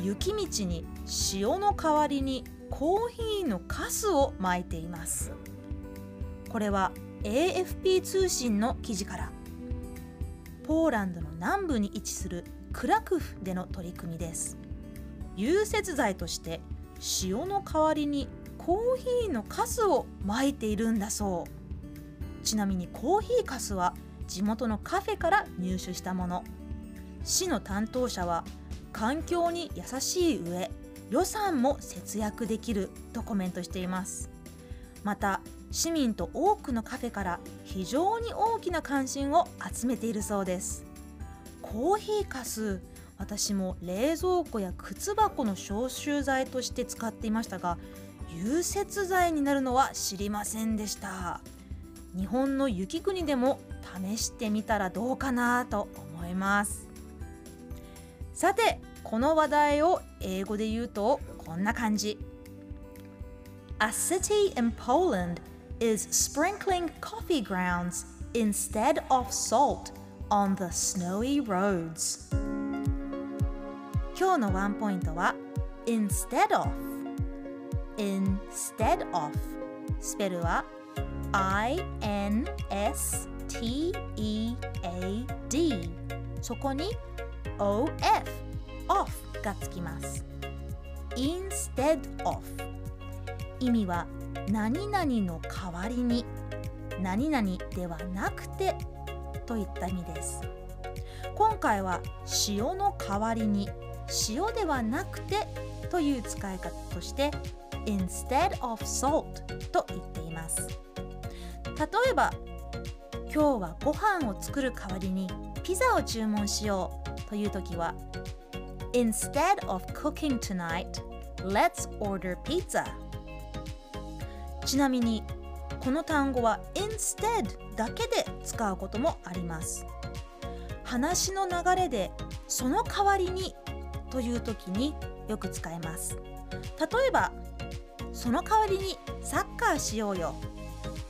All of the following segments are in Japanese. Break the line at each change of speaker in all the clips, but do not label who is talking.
雪道に塩の代わりにコーヒーのカスをまいています。これは AFP 通信の記事から。ポーランドの南部に位置するクラクフでの取り組みです。融雪剤として塩の代わりにコーヒーのカスをまいているんだそう。ちなみにコーヒーかすは地元のカフェから入手したもの。市の担当者は環境に優しい上予算も節約できるとコメントしています。また市民と多くのカフェから非常に大きな関心を集めているそうです。コーヒーかす私も冷蔵庫や靴箱の消臭剤として使っていましたが融雪剤になるのは知りませんでした。日本の雪国でも試してみたらどうかなと思います。さてこの話題を英語で言うとこんな感じ A city in Poland is sprinkling coffee grounds instead of salt on the snowy roads 今日のワンポイントは instead of instead of スペルは I-N-S-T-E-A-D そこに OF off がつきます。instead of 意味は何々の代わりに何々ではなくてといった意味です。今回は塩の代わりに塩ではなくてという使い方として instead of salt と言っています。例えば今日はご飯を作る代わりにピザを注文しようという時は Instead of cooking tonight, let's order pizza. ちなみにこの単語は instead だけで使うこともあります。話の流れでその代わりにという時によく使えます。例えばその代わりにサッカーしようよ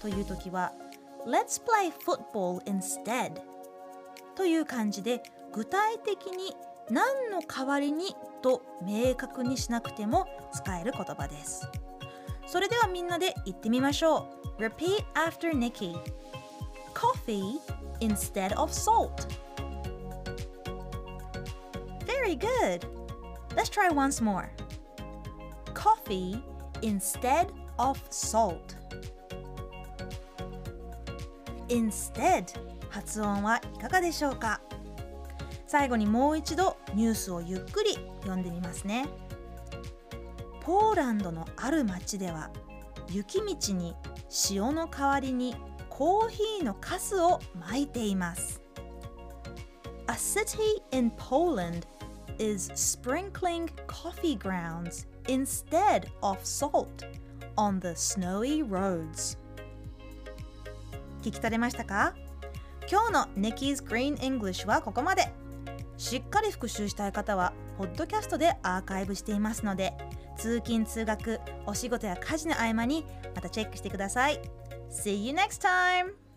という時は Let's play football instead という感じで具体的に何の代わりにと明確にしなくても使える言葉ですそれではみんなで言ってみましょう Repeat after Nikki Coffee instead of salt Very good Let's try once more Coffee instead of salt Instead 発音はいかがでしょうか最後にもう一度ニュースをゆっくり読んでみますねポーランドのある町では雪道に塩の代わりにコーヒーのカスをまいています A city in Poland is sprinkling coffee grounds instead of salt on the snowy roads 聞き取れましたか今日の Nikki's Green English はここまでしっかり復習したい方はポッドキャストでアーカイブしていますので通勤通学お仕事や家事の合間にまたチェックしてください See you next time!